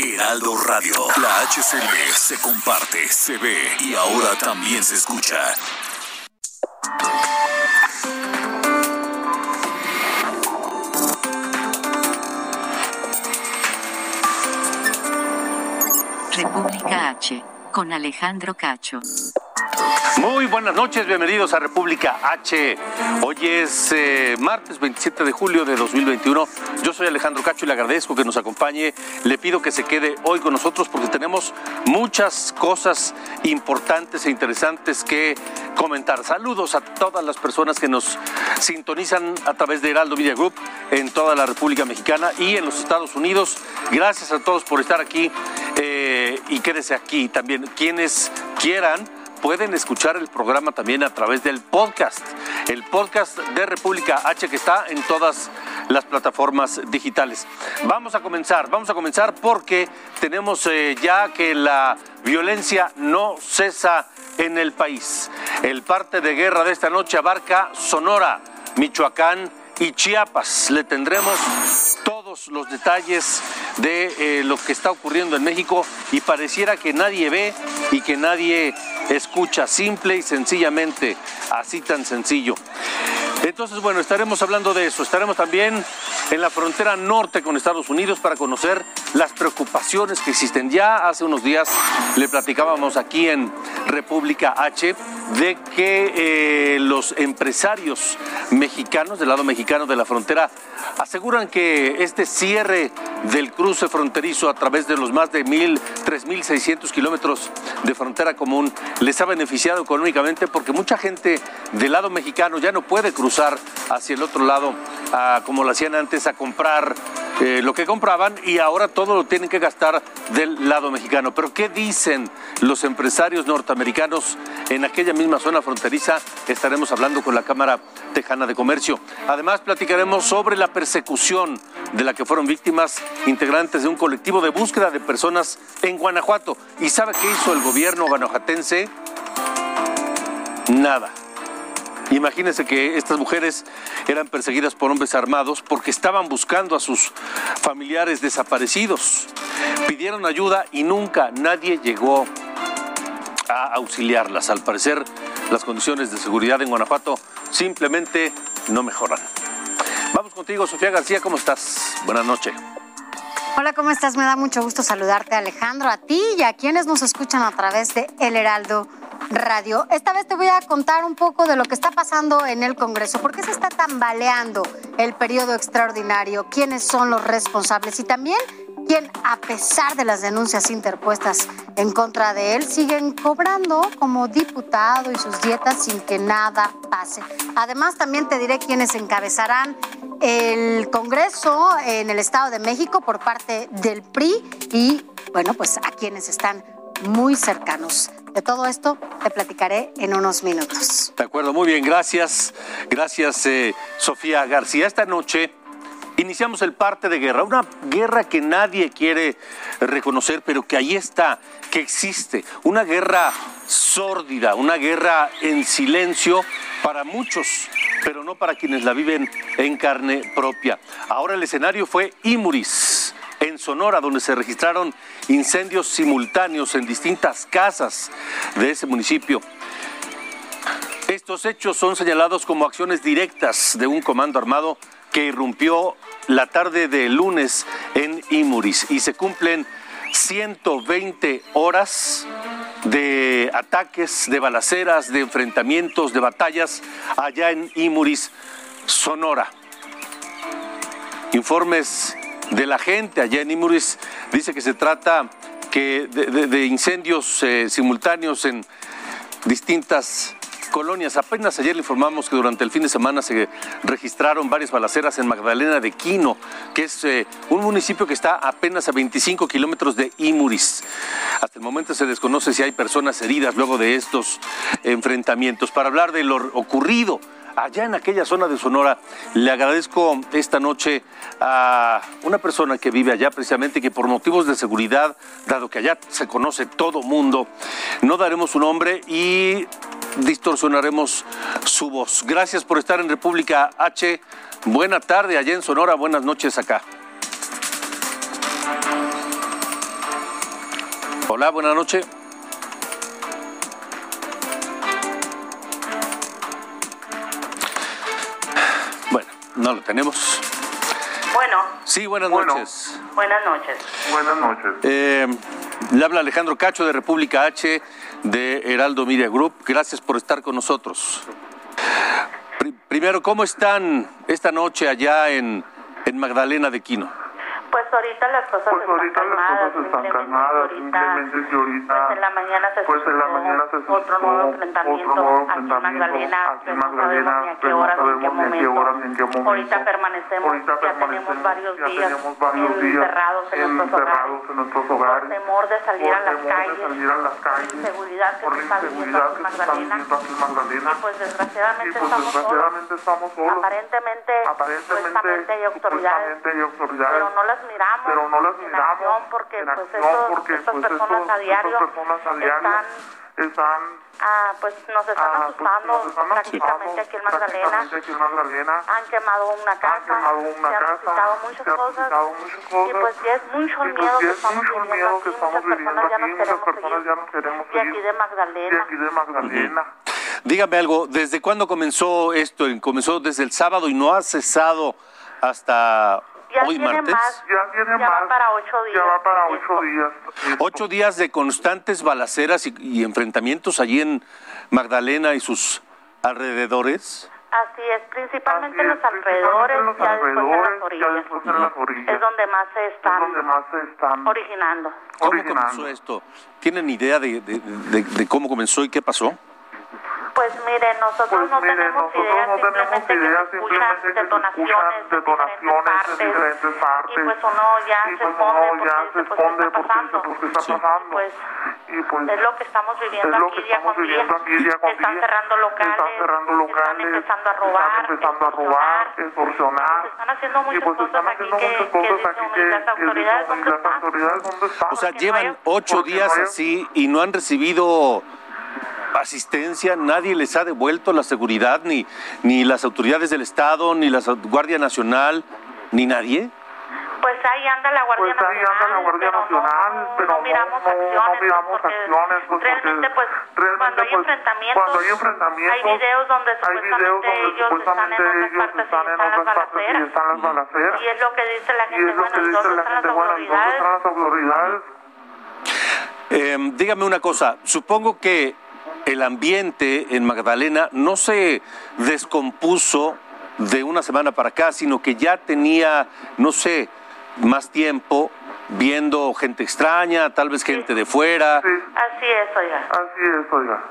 Heraldo Radio. La HCL se comparte, se ve y ahora también se escucha. República H, con Alejandro Cacho. Muy buenas noches, bienvenidos a República H. Hoy es eh, martes 27 de julio de 2021. Yo soy Alejandro Cacho y le agradezco que nos acompañe. Le pido que se quede hoy con nosotros porque tenemos muchas cosas importantes e interesantes que comentar. Saludos a todas las personas que nos sintonizan a través de Heraldo Media Group en toda la República Mexicana y en los Estados Unidos. Gracias a todos por estar aquí eh, y quédese aquí también. Quienes quieran pueden escuchar el programa también a través del podcast, el podcast de República H que está en todas las plataformas digitales. Vamos a comenzar, vamos a comenzar porque tenemos eh, ya que la violencia no cesa en el país. El parte de guerra de esta noche abarca Sonora, Michoacán y Chiapas. Le tendremos todos los detalles de eh, lo que está ocurriendo en México y pareciera que nadie ve y que nadie escucha, simple y sencillamente, así tan sencillo. Entonces, bueno, estaremos hablando de eso. Estaremos también en la frontera norte con Estados Unidos para conocer las preocupaciones que existen. Ya hace unos días le platicábamos aquí en República H de que eh, los empresarios mexicanos, del lado mexicano de la frontera, aseguran que este cierre del cruce fronterizo a través de los más de mil, tres mil seiscientos kilómetros de frontera común les ha beneficiado económicamente porque mucha gente del lado mexicano ya no puede cruzar hacia el otro lado como lo hacían antes a comprar eh, lo que compraban y ahora todo lo tienen que gastar del lado mexicano. Pero ¿qué dicen los empresarios norteamericanos en aquella misma zona fronteriza? Estaremos hablando con la Cámara Tejana de Comercio. Además, platicaremos sobre la persecución de la que fueron víctimas integrantes de un colectivo de búsqueda de personas en Guanajuato. ¿Y sabe qué hizo el gobierno guanajuatense? Nada. Imagínense que estas mujeres eran perseguidas por hombres armados porque estaban buscando a sus familiares desaparecidos. Pidieron ayuda y nunca nadie llegó a auxiliarlas. Al parecer, las condiciones de seguridad en Guanajuato simplemente no mejoran. Vamos contigo, Sofía García, ¿cómo estás? Buenas noches. Hola, ¿cómo estás? Me da mucho gusto saludarte, Alejandro, a ti y a quienes nos escuchan a través de El Heraldo Radio. Esta vez te voy a contar un poco de lo que está pasando en el Congreso. ¿Por qué se está tambaleando el periodo extraordinario? ¿Quiénes son los responsables? Y también quién, a pesar de las denuncias interpuestas en contra de él, siguen cobrando como diputado y sus dietas sin que nada pase. Además, también te diré quiénes encabezarán el Congreso en el Estado de México por parte del PRI y, bueno, pues a quienes están muy cercanos. De todo esto te platicaré en unos minutos. De acuerdo, muy bien, gracias. Gracias, eh, Sofía García. Esta noche iniciamos el parte de guerra, una guerra que nadie quiere reconocer, pero que ahí está, que existe, una guerra sórdida, una guerra en silencio para muchos, pero no para quienes la viven en carne propia. Ahora el escenario fue Imuris en Sonora, donde se registraron incendios simultáneos en distintas casas de ese municipio. Estos hechos son señalados como acciones directas de un comando armado que irrumpió la tarde de lunes en Imuris y se cumplen 120 horas de ataques, de balaceras, de enfrentamientos, de batallas allá en Imuris, Sonora. Informes de la gente allá en Imuris dice que se trata que de, incendios eh, simultáneos en distintas colonias. Apenas ayer le informamos que durante el fin de semana se registraron varias balaceras en Magdalena de Quino, que es eh, un municipio que está apenas a 25 kilómetros de Imuris. Hasta el momento se desconoce si hay personas heridas luego de estos enfrentamientos. Para hablar de lo ocurrido allá en aquella zona de Sonora. Le agradezco esta noche a una persona que vive allá precisamente que por motivos de seguridad, dado que allá se conoce todo mundo, no daremos su nombre y distorsionaremos su voz. Gracias por estar en República H. Buena tarde allá en Sonora, buenas noches acá. Hola, buena noche. No lo tenemos. Bueno, Sí, buenas Bueno. noches. buenas noches. Buenas noches. Eh, le habla Alejandro Cacho de República H de Heraldo Media Group. Gracias por estar con nosotros. Pri- primero, ¿cómo están esta noche allá en, en Magdalena de Quino? Pues ahorita las cosas Pues están ahorita las calmadas. cosas están simplemente calmadas, ahorita, simplemente que ahorita, Pues en la mañana se pues en la suscitó mañana se otro nuevo enfrentamiento otro nuevo aquí en Magdalena. aquí en sabemos Magdalena, ni qué no horas ni en qué sabemos ni a qué momento. horas ni en qué momento. Ahorita permanecemos, Ahorita ya tenemos varios ya días tenemos varios días encerrados en nuestros encerrados hogares. en nuestros Por temor de salir por a las temor de calles, salir a las por inseguridad que por se la está viviendo inseguridad aquí en que se está Magdalena. viviendo aquí en Magdalena. Y pues desgraciadamente Y pues estamos solos. desgraciadamente estamos solos. Aparentemente, Aparentemente, supuestamente hay autoridades, supuestamente hay autoridades, pero no las miramos. pero no las en miramos acción porque en pues acción estos- porque, estas pues, personas estos- a diario estas personas a diario están están Ah, pues nos están ah, pues, asustando nos están prácticamente asustando aquí en Magdalena. prácticamente aquí en Magdalena. Han quemado una casa, Han quemado una se han casa, muchas se han cosas. Y cosas. pues ya es mucho Y pues miedo que es estamos mucho viviendo miedo aquí. que estamos Muchas viviendo personas ya aquí, nos muchas queremos personas ya ir nos queremos de aquí de Magdalena. Dígame algo, ¿desde cuándo comenzó esto? ¿Comenzó desde el sábado y no ha cesado hasta Ya hoy tiene martes? más. Ya tiene Ya va más. para ocho Ya días va para ocho esto. días. Esto. Ocho días de constantes balaceras y, y enfrentamientos allí en Magdalena y sus alrededores. Así es, principalmente Así en los alrededores, principalmente en los ya después en las alrededores, ya orillas. después en las orillas. Es donde más se Es están donde más se están originando. ¿Cómo originando. comenzó esto? ¿Tienen idea de, de- de- de cómo comenzó y qué pasó? Pues mire, nosotros Pues no mire, tenemos nosotros idea, no tenemos idea, escuchan simplemente que se detonaciones, escuchan detonaciones en en diferentes partes. Y pues uno ya Y se pues uno porque ya se pues, esconde ¿qué está porque pues, ¿qué está pasando? Pues Y pues es lo que estamos viviendo es lo aquí que estamos con día. viviendo aquí día con están día. cerrando locales, Están cerrando locales. están empezando a robar, Están empezando a robar, extorsionar. Pues están haciendo muchas y pues cosas están aquí haciendo que- muchas que cosas dicen aquí uno, que, ¿y las autoridades dónde ¿y las están? autoridades dónde están? O sea, Porque llevan ocho porque días así y no han recibido asistencia, nadie les ha devuelto la seguridad, ni, ni las autoridades del Estado, ni la Guardia Nacional, ni nadie. Pues ahí anda la Guardia Pues ahí anda la Guardia pero Nacional, no, pero no miramos no- no acciones, miramos porque acciones, pues, realmente pues realmente, cuando hay pues, enfrentamientos, cuando hay enfrentamientos, hay videos donde hay supuestamente videos donde ellos están en ellos partes y están en otras partes y balaceras. están las balaceras. Y es lo que dice la Y gente, es lo bueno, que dice entonces la gente, bueno, ¿dónde autoridades. están las autoridades? Eh, dígame una cosa, supongo que el ambiente en Magdalena no se descompuso de una semana para acá, sino que ya tenía, no sé, más tiempo viendo gente extraña, tal vez gente de fuera. Sí, Así es, oiga. así es, oiga.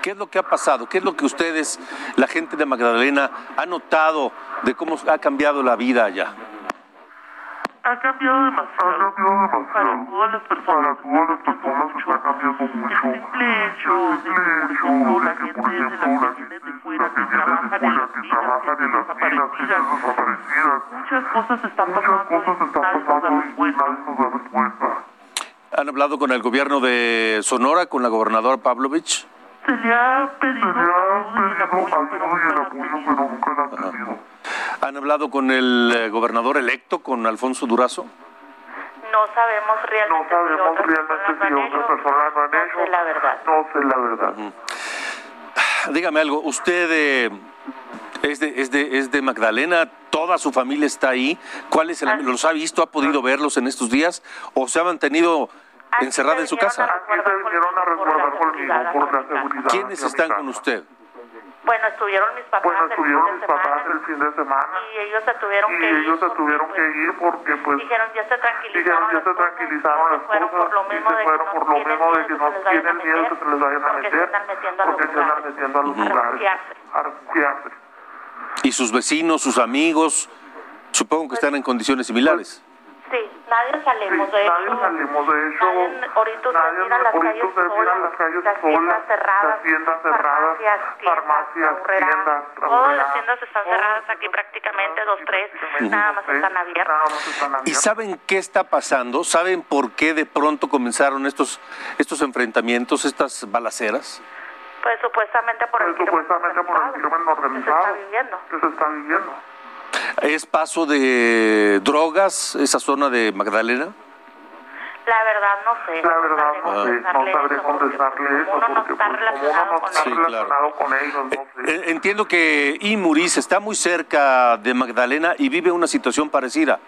¿Qué es lo que ha pasado? ¿Qué es lo que ustedes, la gente de Magdalena, ha notado de cómo ha cambiado la vida allá? Ha cambiado demasiado. Ha cambiado demasiado. Para todas las personas. Para todas las personas está cambiando mucho. El simple hecho de que, por ejemplo, la gente de la que viene de fuera, que trabaja que trabajan en las minas, que están desaparecidas. muchas cosas están Muchas pasando cosas y están pasando y nadie nos damos cuenta. ¿Han hablado con el gobierno de Sonora, con la gobernadora Pavlovich? Le ha pedido han pero tenido. nunca la han tenido. ¿Han hablado con el eh, gobernador electo, con Alfonso Durazo? No sabemos No realmente sabemos si otras realmente personas si lo han otras hecho. No sé la verdad. No sé la verdad. Dígame algo, ¿usted eh, es, de, es, de, es de Magdalena? ¿Toda su familia está ahí? ¿Cuál es el, Así- ¿Los ha visto? ¿Ha podido verlos en estos días? ¿O se ha mantenido encerrada en su casa? Aquí se vinieron a resguardar conmigo por la seguridad. ¿Quiénes están con usted? Bueno, estuvieron mis papás Bueno, el estuvieron fin mis de papás semana el fin de semana y ellos se tuvieron y que ir. ellos se porque, tuvieron pues, que ir porque pues Dijeron, ya se tranquilizaron dijeron ya las se cosas, tranquilizaron las fueron cosas por lo y se de que fueron no por lo tienen mismo de miedo que no tienen miedo que se les vayan a meter porque se andan metiendo a los lugares a refugiarse. Y sus vecinos, sus amigos, supongo que están en condiciones similares. Sí, nadie Sí, salimos de nadie hecho. salimos de. Nadie, ahorita nadie- mira las ahorita calles usted mira solas, las calles las tiendas solas, cerradas, las tiendas cerradas, farmacias, tiendas, farmacias, aurreradas. tiendas, Todas las tiendas están cerradas aquí tiendas prácticamente, dos, tres, prácticamente nada dos, más tres, están abiertas. nada más están ¿Y saben qué está pasando? ¿Saben por qué de pronto comenzaron estos, estos enfrentamientos, estas balaceras? Pues supuestamente por el Pues, crimen supuestamente por el organizado crimen que se organizado está viviendo. que se está viviendo. ¿Es paso de drogas esa zona de Magdalena? La verdad no sé. La verdad no sé, no sabré contestarle eso no porque está relacionado no con Sí, ellos. claro. relacionado con ellos, no sé. Eh, Entiendo que Imuris está muy cerca de Magdalena y vive una situación parecida.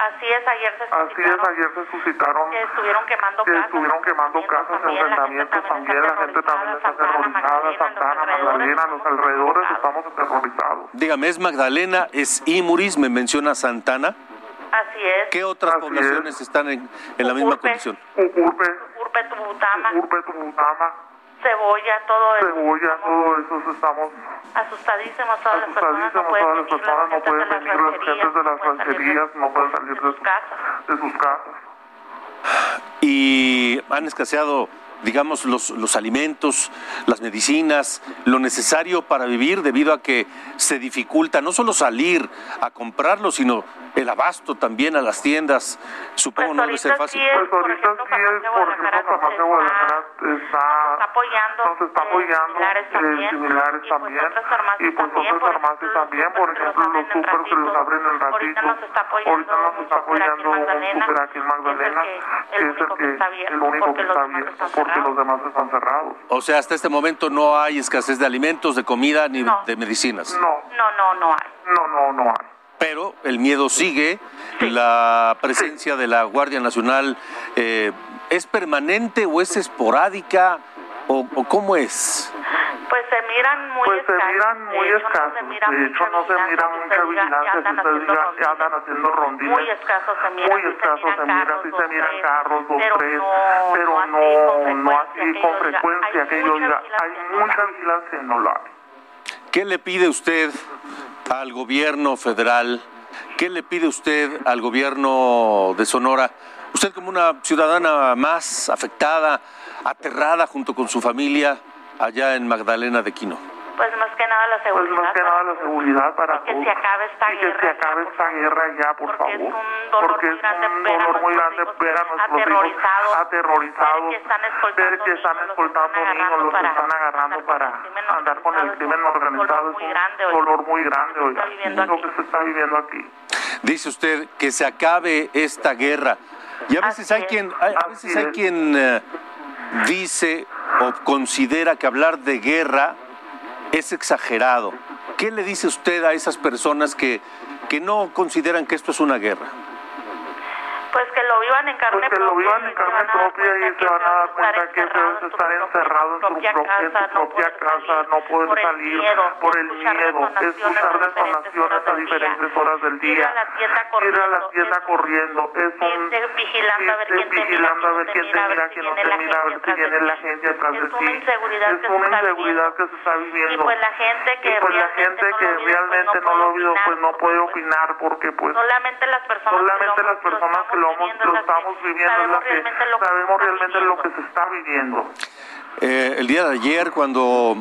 Así es, ayer se Así es, suscitaron ayer se suscitaron que estuvieron quemando que casas. estuvieron quemando casas, enfrentamientos también, la gente también está aterrorizada, Santana, Magdalena, los alrededores estamos aterrorizados. Dígame, ¿es Magdalena? ¿Es Imuris? Me menciona Santana. Así es. ¿Qué otras Así poblaciones están en, en la misma condición? Ucurpe, Urbe, Tubutama, Urbe, Tubutama, Cebolla, todo eso. Cebolla, Estamos todo eso estamos Asustadísimos, todas las personas no asustadísimos, pueden todas las venir, personas no las pueden gentes venir, las gentes de las no rancherías no pueden salir de sus sus casas. de sus casas. y han escaseado, digamos, los, los alimentos, las medicinas, lo necesario para vivir debido a que se dificulta no solo salir a comprarlo, sino el abasto también a las tiendas. Supongo Pues no debe ser ahorita fácil. sí es, Pues por ahorita ejemplo, sí es, Farmacia por ejemplo, Guadalajara está- apoyando, nos está eh, apoyando, similares eh, también, similares y pues también, y pues también, otras por farmacias ejemplo, también, los por ejemplo, los súper que los ratito. abren en Ahorita ratito. nos está apoyando Ahorita nos está apoyando un súper aquí en Magdalena, que es que el único que está abierto, el porque que los demás están cerrados. O sea, hasta este momento no hay escasez de alimentos, de comida ni No. de medicinas. No, No, no, no hay. no, no, no hay. Pero el miedo sigue, la presencia de la Guardia Nacional eh, es permanente o es esporádica o, o cómo es. Pues se miran muy Pues se escasos. miran muy de hecho, escasos. No se mira de hecho, no se mira mucha vigilancia. Si usted haciendo diga, rondines. andan haciendo rondines. Muy escasos se miran. Muy escasos se miran, sí se miran carros, dos, pero tres, no, pero no, no, no así así con frecuencia que yo diga, hay mucha vigilancia y no la hay. ¿Qué le pide usted al gobierno federal? ¿Qué le pide usted al gobierno de Sonora? Usted como una ciudadana más afectada, aterrada junto con su familia allá en Magdalena de Quino. Pues más que nada la Pues seguridad. más que nada la seguridad para Y que todos. se acabe esta y que guerra se ya, acabe por esta favor. guerra ya, por Porque es favor. un dolor Porque muy es grande un ver a dolor muy nuestros grande hijos ver a nuestros aterrorizados, hijos aterrorizados, ver que están que escoltando niños, niños, los que están agarrando para andar con el crimen es organizado. Es un dolor muy grande, que viviendo Lo que se está viviendo aquí. Dice usted que se acabe esta guerra. Y a veces Así hay es. quien, hay- a veces Así hay es. quien eh, dice o considera que hablar de guerra es exagerado. ¿Qué le dice usted a esas personas que, que no consideran que esto es una guerra? Pues lo vivan en carne Pues que lo propia. vivan en carne propia y se van a dar cuenta que estar es estar encerrado en su propia casa, no poder salir, por el miedo, escuchar detonaciones a diferentes horas del día, ir a la tienda corriendo, es un- vigilando a ver quién te mira, vigilando a ver quién quién quién no te mira, a ver si viene la gente atrás de ti. Es una inseguridad que se está viviendo. Y pues la gente que pues realmente no lo pues no lo puede vive, pues no opinar, puede porque, pues, opinar porque pues Solamente las personas que lo, lo, hemos- lo es estamos viviendo es sabemos que realmente lo que se sabemos está realmente lo que viviendo. se está viviendo. Eh, el día de ayer, cuando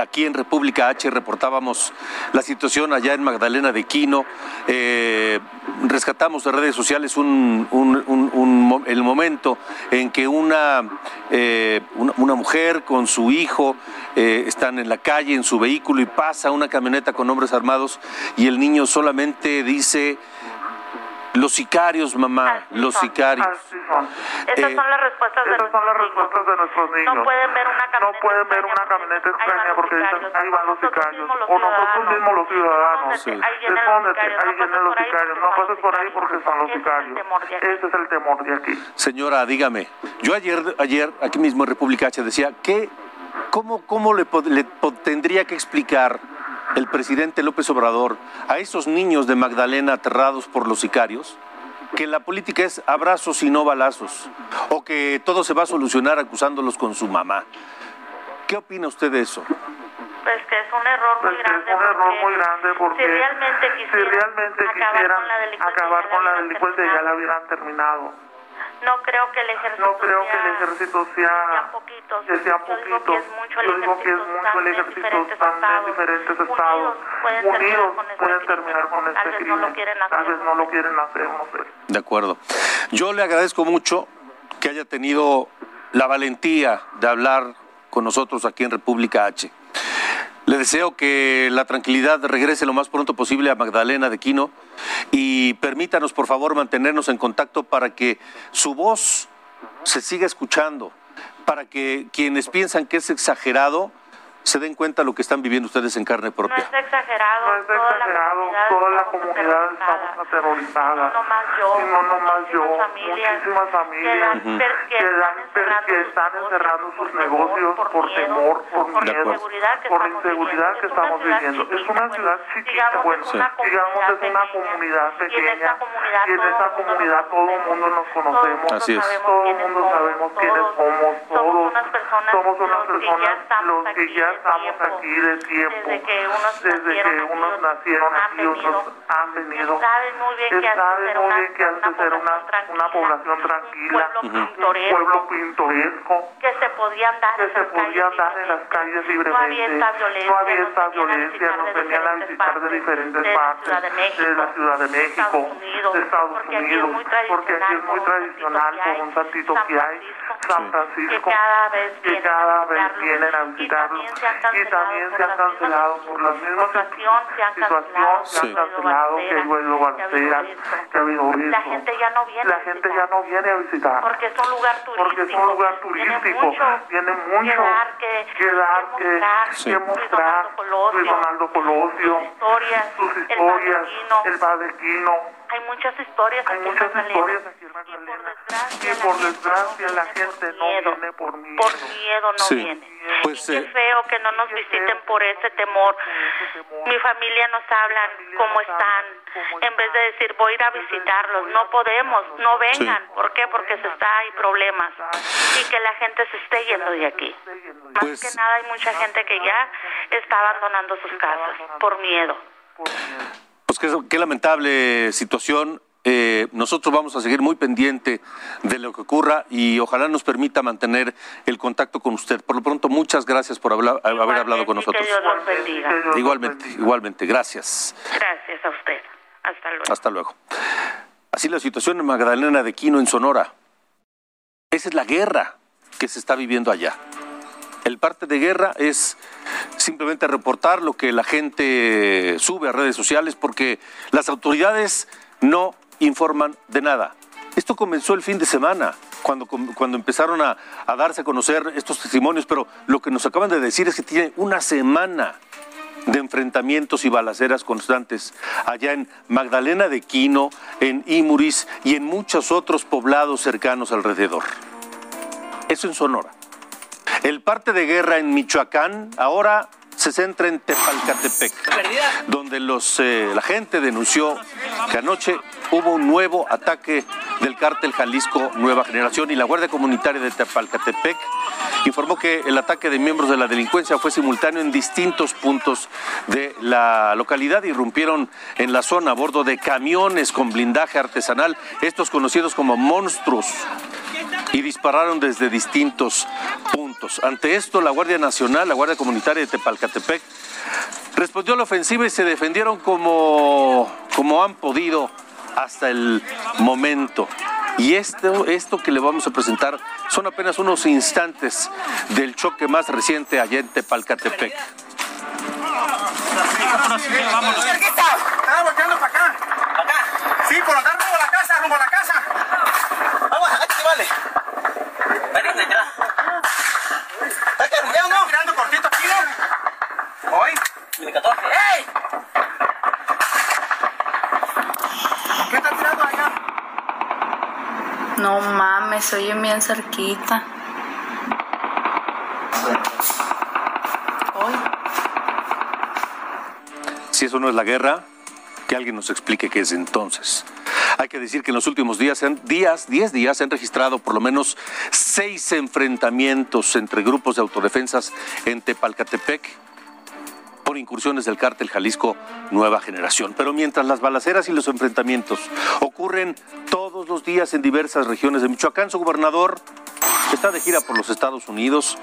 aquí en República H reportábamos la situación allá en Magdalena de Quino, eh, rescatamos de redes sociales un, un- un- un mo- el momento en que una, eh, una, una mujer con su hijo eh, están en la calle, en su vehículo, y pasa una camioneta con hombres armados y el niño solamente dice, los sicarios, mamá, Así los son. sicarios. Así son. Esas Eh, son las respuestas de Esas son las nuestros respuestas de nuestros niños. No pueden ver una camioneta No pueden ver extraña una camioneta porque extraña porque dicen, ahí van los sicarios. O nosotros mismos los ciudadanos. Sí. ahí vienen los sicarios, ahí vienen los sicarios. No pases por ahí porque están los sicarios. Ese es el temor de aquí. Señora, dígame, yo ayer, ayer aquí mismo en República H decía, ¿qué ¿cómo, cómo le, pod- le pod- tendría que explicar el presidente López Obrador a esos niños de Magdalena aterrados por los sicarios que la política es abrazos y no balazos, o que todo se va a solucionar acusándolos con su mamá? ¿Qué opina usted de eso? Pues que es un error muy Pues que es grande. un error porque muy grande porque si realmente si quisieran, realmente acabar quisieran con la delincuencia, acabar ya con la delincuencia ya la hubieran terminado. No creo que el ejército No creo que el sea- ejército sea que sean Yo digo que poquitos. es mucho el Yo digo que es ejército, mucho el están en ejército, diferentes están en estados. diferentes Unidos estados. pueden terminar Unidos con este pueden crimen. terminar con Tal este vez no lo quieren Tal hacer, vez no no lo quieren hacer, no sé. De acuerdo. Yo le agradezco mucho que haya tenido la valentía de hablar con nosotros aquí en República H. Le deseo que la tranquilidad regrese lo más pronto posible a Magdalena de Quino y permítanos, por favor, mantenernos en contacto para que su voz se siga escuchando, para que quienes piensan que es exagerado se den cuenta lo que están viviendo ustedes en carne No propia. es exagerado. No es toda exagerado, la toda la comunidad aterrorizada. estamos aterrorizadas. No más yo, Y no nomás yo, muchísimas familias que están per- que están encerrando sus negocios por temor, por por miedo, inseguridad que por inseguridad que estamos viviendo. Es chiquita, una ciudad chiquita, digamos, bueno, es una digamos es una comunidad pequeña, y en esa comunidad todo el mundo nos conocemos. Así es. Todo el mundo sabemos quiénes somos, todos unas personas, somos unas ya personas los que aquí ya estamos tiempo. aquí de tiempo. Desde que unos Desde que nacieron unos aquí, nacieron han aquí, otros han venido. saben muy bien que que antes saben era muy una- bien que antes una era una, población una población tranquila, un pueblo pintoresco, pueblo pintoresco, que se podían dar que en se las podían calles dar en las calles No había libremente. esta violencia, No había nos esta venían a violencia, visitar nos de venían a diferentes visitar de partes, diferentes de la partes, Ciudad de México, de la Ciudad de México, Estados Unidos, de Estados porque aquí es Unidos, muy porque aquí es muy tradicional por un santito que hay, San Francisco, que cada vez que vienen a vez se han y también se han cancelado por las mismas situación, se han situación, se han Sí. cancelado, que ha habido balceras, que ha habido La esto. gente ya no viene La gente ya no viene a visitar. Porque es un lugar turístico. Porque es un lugar Tiene turístico, mucho tiene mucho que dar, que, que que, mostrar. que mostrar. Luis Donaldo Colosio, Luis Donaldo Colosio, sus historias, el Padre Quino. Hay muchas historias Hay muchas historias aquí en Magdalena. Y por desgracia la gente no miedo. viene por miedo. Por miedo no Sí. viene. Pues, y qué eh, feo que no nos visiten por ese temor. Mi familia nos hablan cómo están. En vez de decir voy a ir a visitarlos, no podemos, no vengan. ¿Por qué? Porque se está, hay problemas. Y que la gente se esté yendo de aquí. Más Pues- que nada hay mucha gente que ya está abandonando sus casas por miedo. Pues qué, qué lamentable situación. Eh, nosotros vamos a seguir muy pendiente de lo que ocurra y ojalá nos permita mantener el contacto con usted. Por lo pronto, muchas gracias por hablar- haber hablado con nosotros. Que Dios los bendiga. Igualmente, igualmente. Gracias. Gracias a usted. Hasta luego. Hasta luego. Así la situación en Magdalena de Quino, en Sonora. Esa es la guerra que se está viviendo allá. El parte de guerra es simplemente reportar lo que la gente sube a redes sociales porque las autoridades no informan de nada. Esto comenzó el fin de semana, cuando, cuando empezaron a, a darse a conocer estos testimonios, pero lo que nos acaban de decir es que tiene una semana de enfrentamientos y balaceras constantes allá en Magdalena de Quino, en Imuris y en muchos otros poblados cercanos alrededor. Eso en Sonora. El parte de guerra en Michoacán ahora se centra en Tepalcatepec, donde los, eh, la gente denunció que anoche hubo un nuevo ataque del cártel Jalisco Nueva Generación y la Guardia Comunitaria de Tepalcatepec informó que el ataque de miembros de la delincuencia fue simultáneo en distintos puntos de la localidad. Irrumpieron en la zona a bordo de camiones con blindaje artesanal, estos conocidos como monstruos y dispararon desde distintos puntos. Ante esto, la Guardia Nacional, la Guardia Comunitaria de Tepalcatepec, respondió a la ofensiva y se defendieron como, como han podido hasta el momento. Y esto, esto que le vamos a presentar son apenas unos instantes del choque más reciente allá en Tepalcatepec. Sí, por la casa, rumbo la casa. Vamos, dale. Espérate ya. ¿Estás cargando? ¿Estás tirando cortito aquí, no? Hoy. 2014. ¡Ey! ¿Qué estás tirando allá? No mames, soy bien cerquita. Hoy. Si eso no es la guerra, que alguien nos explique qué es entonces. Hay que decir que en los últimos días, días, 10 días, se han registrado por lo menos seis enfrentamientos entre grupos de autodefensas en Tepalcatepec por incursiones del cártel Jalisco Nueva Generación. Pero mientras las balaceras y los enfrentamientos ocurren todos los días en diversas regiones de Michoacán, su gobernador está de gira por los Estados Unidos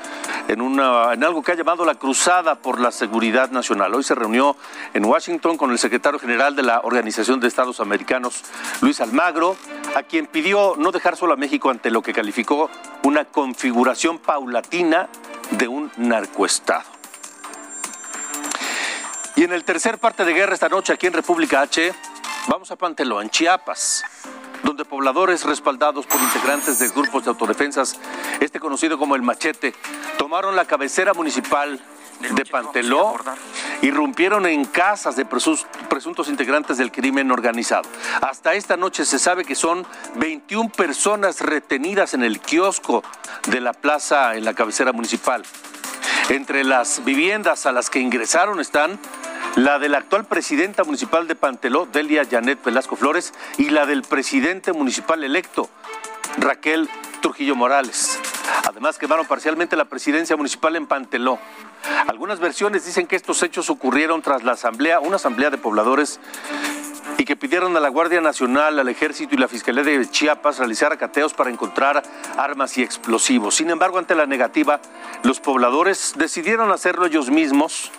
en, una, en algo que ha llamado la Cruzada por la Seguridad Nacional. Hoy se reunió en Washington con el secretario general de la Organización de Estados Americanos, Luis Almagro, a quien pidió no dejar solo a México ante lo que calificó una configuración paulatina de un narcoestado. Y en el tercer parte de guerra esta noche aquí en República H, vamos a Panteló, en Chiapas, donde pobladores respaldados por integrantes de grupos de autodefensas, este conocido como el Machete, tomaron la cabecera municipal de Panteló y rompieron en casas de presuntos integrantes del crimen organizado. Hasta esta noche se sabe que son 21 personas retenidas en el kiosco de la plaza en la cabecera municipal. Entre las viviendas a las que ingresaron están la de la actual presidenta municipal de Panteló, Delia Janet Velasco Flores, y la del presidente municipal electo, Raquel Trujillo Morales. Además, quemaron parcialmente la presidencia municipal en Panteló. Algunas versiones dicen que estos hechos ocurrieron tras la asamblea, una asamblea de pobladores y que pidieron a la Guardia Nacional, al Ejército y la Fiscalía de Chiapas realizar acateos para encontrar armas y explosivos. Sin embargo, ante la negativa, los pobladores decidieron hacerlo ellos mismos.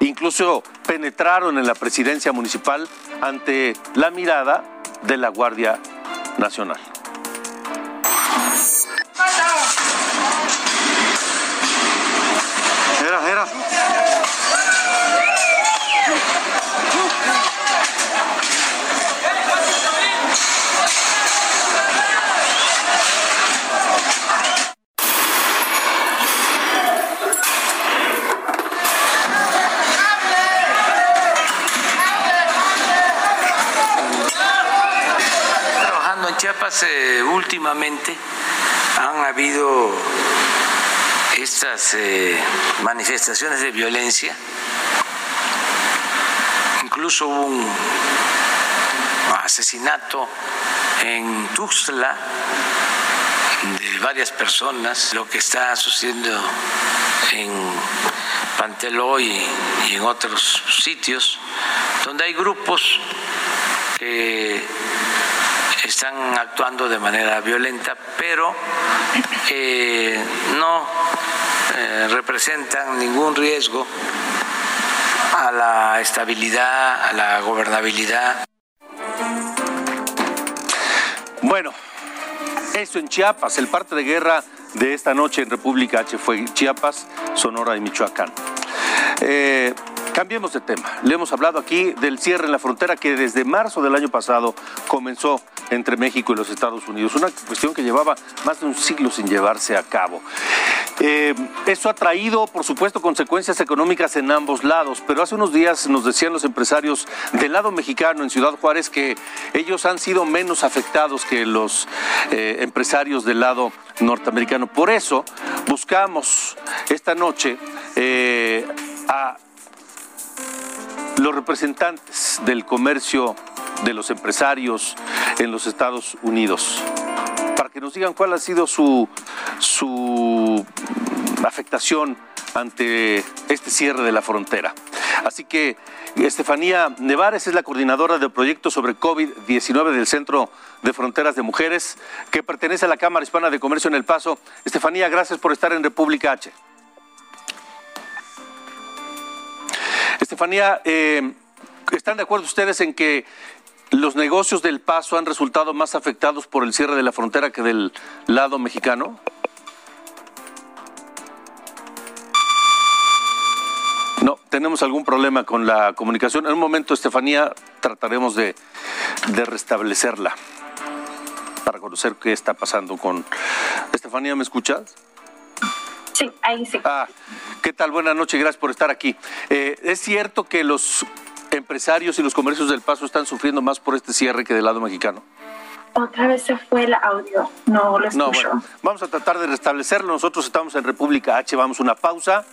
Incluso penetraron en la presidencia municipal ante la mirada de la Guardia Nacional. Últimamente han habido estas eh, manifestaciones de violencia. Incluso un asesinato en Tuxtla de varias personas, lo que está sucediendo en Panteló y en otros sitios, donde hay grupos que están actuando de manera violenta, pero eh, no eh, representan ningún riesgo a la estabilidad, a la gobernabilidad. Bueno, eso en Chiapas, el parte de guerra de esta noche en República H fue Chiapas, Sonora y Michoacán. Eh, cambiemos de tema. Le hemos hablado aquí del cierre en la frontera que desde marzo del año pasado comenzó entre México y los Estados Unidos, una cuestión que llevaba más de un siglo sin llevarse a cabo. Eh, eso ha traído, por supuesto, consecuencias económicas en ambos lados, pero hace unos días nos decían los empresarios del lado mexicano en Ciudad Juárez que ellos han sido menos afectados que los eh, empresarios del lado norteamericano. Por eso buscamos esta noche eh, a los representantes del comercio de los empresarios en los Estados Unidos, para que nos digan cuál ha sido su, su afectación ante este cierre de la frontera. Así que Estefanía Nevares es la coordinadora del proyecto sobre COVID-19 del Centro de Fronteras de Mujeres, que pertenece a la Cámara Hispana de Comercio en El Paso. Estefanía, gracias por estar en República H. Estefanía, eh, ¿están de acuerdo ustedes en que los negocios del Paso han resultado más afectados por el cierre de la frontera que del lado mexicano? No, tenemos algún problema con la comunicación. En un momento, Estefanía, trataremos de, de restablecerla para conocer qué está pasando con... Estefanía, ¿me escuchas? Sí, ahí sí. Ah, ¿Qué tal? Buenas noches, gracias por estar aquí. Eh, es cierto que los empresarios y los comercios del Paso están sufriendo más por este cierre que del lado mexicano. Otra vez se fue el audio, no lo escucho. No, bueno, vamos a tratar de restablecerlo. Nosotros estamos en República H, vamos a una pausa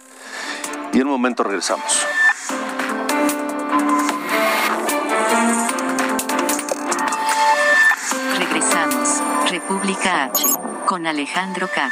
y en un momento regresamos. Regresamos, República H, con Alejandro K.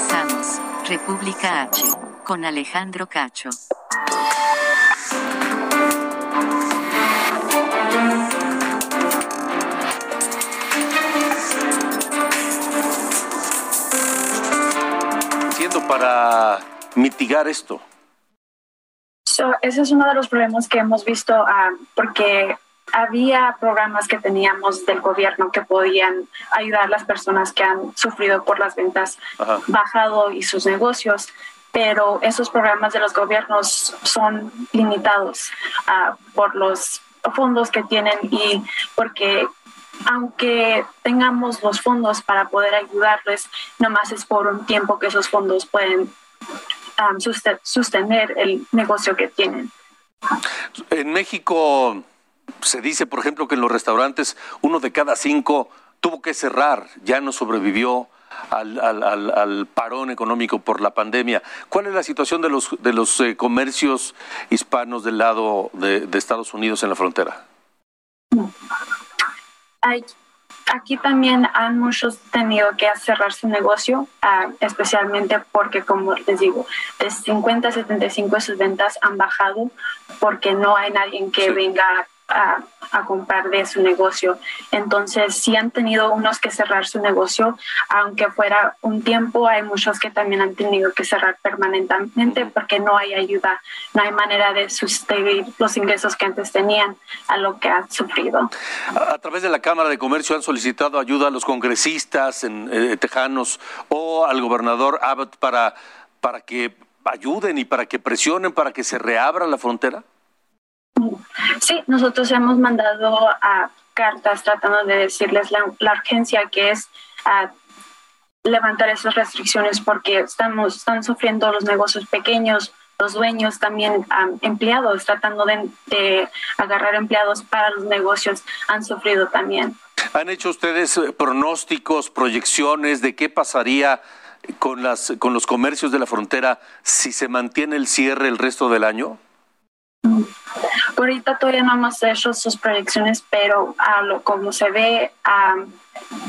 Regresamos. República H, con Alejandro Cacho. Haciendo para mitigar esto. So, ese es uno de los problemas que hemos visto ah, porque había programas que teníamos del gobierno que podían ayudar a las personas que han sufrido por las ventas Ajá. bajado y sus negocios, pero esos programas de los gobiernos son limitados ah, por los fondos que tienen y porque aunque tengamos los fondos para poder ayudarles, nomás es por un tiempo que esos fondos pueden ah, suste- sostener el negocio que tienen. En México se dice, por ejemplo, que en los restaurantes uno de cada cinco tuvo que cerrar, ya no sobrevivió al, al- al- al parón económico por la pandemia. ¿Cuál es la situación de los, de los eh, comercios hispanos del lado de, de Estados Unidos en la frontera? Aquí también han muchos tenido que cerrar su negocio, ah, especialmente porque, como les digo, de 50 a 75 de sus ventas han bajado porque no hay nadie que venga a, comprar de su negocio. Entonces, sí han tenido unos que cerrar su negocio, aunque fuera un tiempo, hay muchos que también han tenido que cerrar permanentemente porque no hay ayuda, no hay manera de sustentar los ingresos que antes tenían a lo que han sufrido. A, a través de la Cámara de Comercio han solicitado ayuda a los congresistas en, eh, tejanos o al gobernador Abbott para, para que ayuden y para que presionen para que se reabra la frontera. Sí, nosotros hemos mandado cartas tratando de decirles la, urgencia que es levantar esas restricciones porque estamos están sufriendo los negocios pequeños, los dueños también empleados tratando de, de agarrar empleados para los negocios han sufrido también. ¿Han hecho ustedes eh, pronósticos, proyecciones de qué pasaría con, las, con los comercios de la frontera si se mantiene el cierre el resto del año? Por ahorita todavía no hemos hecho sus proyecciones, pero a lo como se ve, ah,